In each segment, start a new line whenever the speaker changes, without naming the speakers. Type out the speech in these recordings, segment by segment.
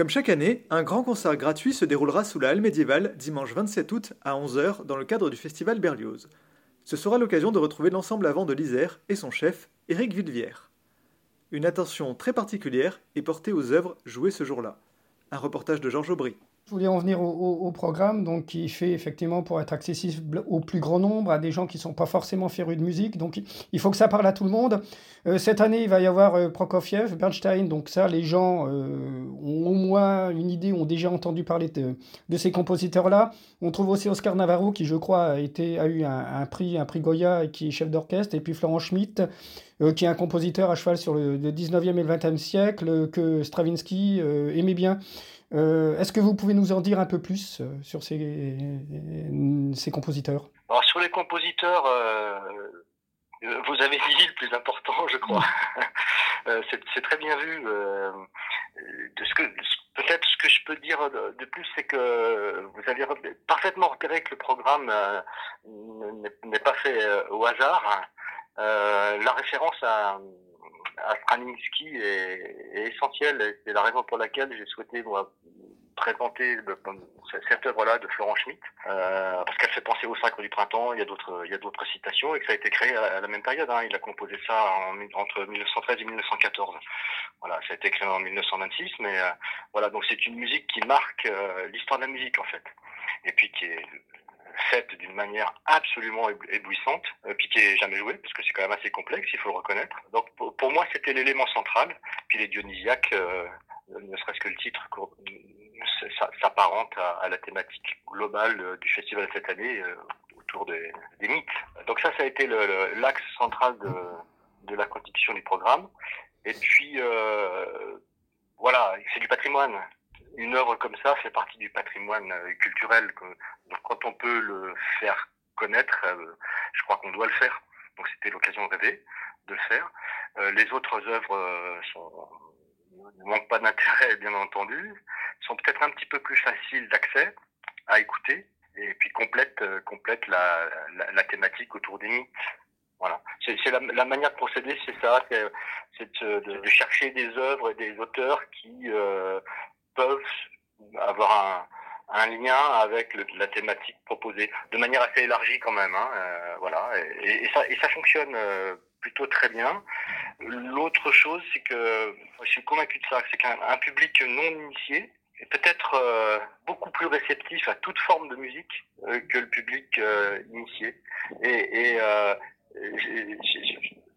Comme chaque année, un grand concert gratuit se déroulera sous la halle médiévale dimanche 27 août à 11h dans le cadre du festival Berlioz. Ce sera l'occasion de retrouver l'ensemble avant de l'Isère et son chef, Éric Villevière. Une attention très particulière est portée aux œuvres jouées ce jour-là. Un reportage de Georges Aubry.
Je voulais en venir au, programme, donc qui fait effectivement pour être accessible au plus grand nombre, à des gens qui ne sont pas forcément férus de musique. Donc il faut que ça parle à tout le monde. Euh, cette année, il va y avoir euh, Prokofiev, Bernstein. Donc ça, les gens euh, ont au moins une idée, ont déjà entendu parler de, de ces compositeurs-là. On trouve aussi Oscar Navarro, qui je crois a, été, a eu un, prix, un prix Goya, et qui est chef d'orchestre. Et puis Florent Schmitt, qui est un compositeur à cheval sur le, le 19e et le 20e siècle, que Stravinsky aimait bien. Euh, est-ce que vous pouvez nous en dire un peu plus euh, sur ces, ces compositeurs?
Alors, Sur les compositeurs, euh, vous avez dit le plus important, je crois. c'est très bien vu. Peut-être ce que je peux dire de plus, c'est que vous avez parfaitement repéré que le programme n'est pas fait au hasard. La référence à, à Stravinsky est, est essentielle. C'est la raison pour laquelle j'ai souhaité moi, présenter cette œuvre-là de Florent Schmitt, euh, parce qu'elle fait penser au Sacre du Printemps, il y a d'autres, il y a d'autres citations, et que ça a été créé à, la même période. Hein. Il a composé ça entre 1913 et 1914. Voilà, ça a été créé en 1926, mais euh, voilà, donc c'est une musique qui marque euh, l'histoire de la musique en fait, et puis qui est d'une manière absolument éblouissante, euh, puis qui est jamais jouée, parce que c'est quand même assez complexe, il faut le reconnaître. Donc pour, moi, c'était l'élément central. Puis les Dionysiaques, euh, ne serait-ce que le titre, s'apparente à, la thématique globale euh, du festival cette année autour des, mythes. Donc ça, ça a été l'axe central de, la constitution du programme. Et puis, voilà, c'est du patrimoine une œuvre comme ça fait partie du patrimoine euh, culturel. donc quand on peut le faire connaître, euh, je crois qu'on doit le faire. Donc c'était l'occasion rêvée de le faire. Euh, les autres œuvres ne manquent pas d'intérêt, bien entendu, sont peut-être un petit peu plus faciles d'accès à écouter et puis complètent, complète la, thématique autour des mythes. Voilà. C'est la, manière de procéder, c'est ça, c'est de, chercher des œuvres et des auteurs qui avoir un, lien avec la thématique proposée, de manière assez élargie quand même. Hein, euh, voilà, et, ça, fonctionne euh, plutôt très bien. L'autre chose, c'est que je suis convaincu de ça, c'est qu'un public non initié est peut-être euh, beaucoup plus réceptif à toute forme de musique que le public initié. Et,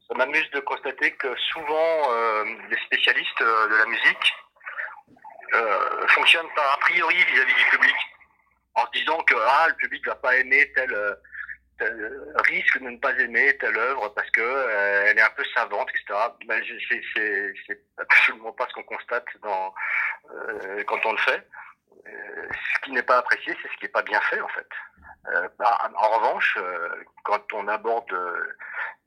ça m'amuse de constater que souvent les spécialistes de la musique fonctionne par a priori vis-à-vis du public, en se disant que ah, le public va pas aimer tel, euh, tel risque de ne pas aimer telle œuvre parce que euh, elle est un peu savante, etc. Ben, c'est absolument pas ce qu'on constate dans, quand on le fait. ce qui n'est pas apprécié, c'est ce qui n'est pas bien fait en fait. Bah, en revanche, quand on aborde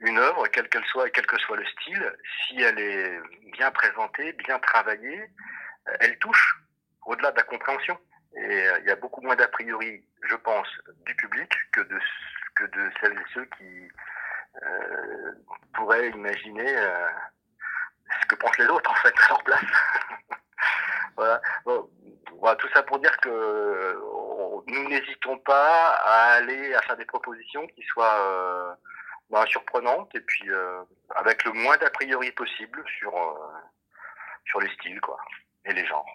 une œuvre, quelle qu'elle soit et quel que soit le style, si elle est bien présentée, bien travaillée, elle touche au-delà de la compréhension. Et euh, il y a beaucoup moins d'a priori, je pense, du public que de, que de celles et ceux qui euh, pourraient imaginer euh, ce que pensent les autres, en fait, à leur place. voilà. voilà. Tout ça pour dire que nous n'hésitons pas à aller à faire des propositions qui soient bah, surprenantes et puis avec le moins d'a priori possible sur, sur les styles, quoi et les genres.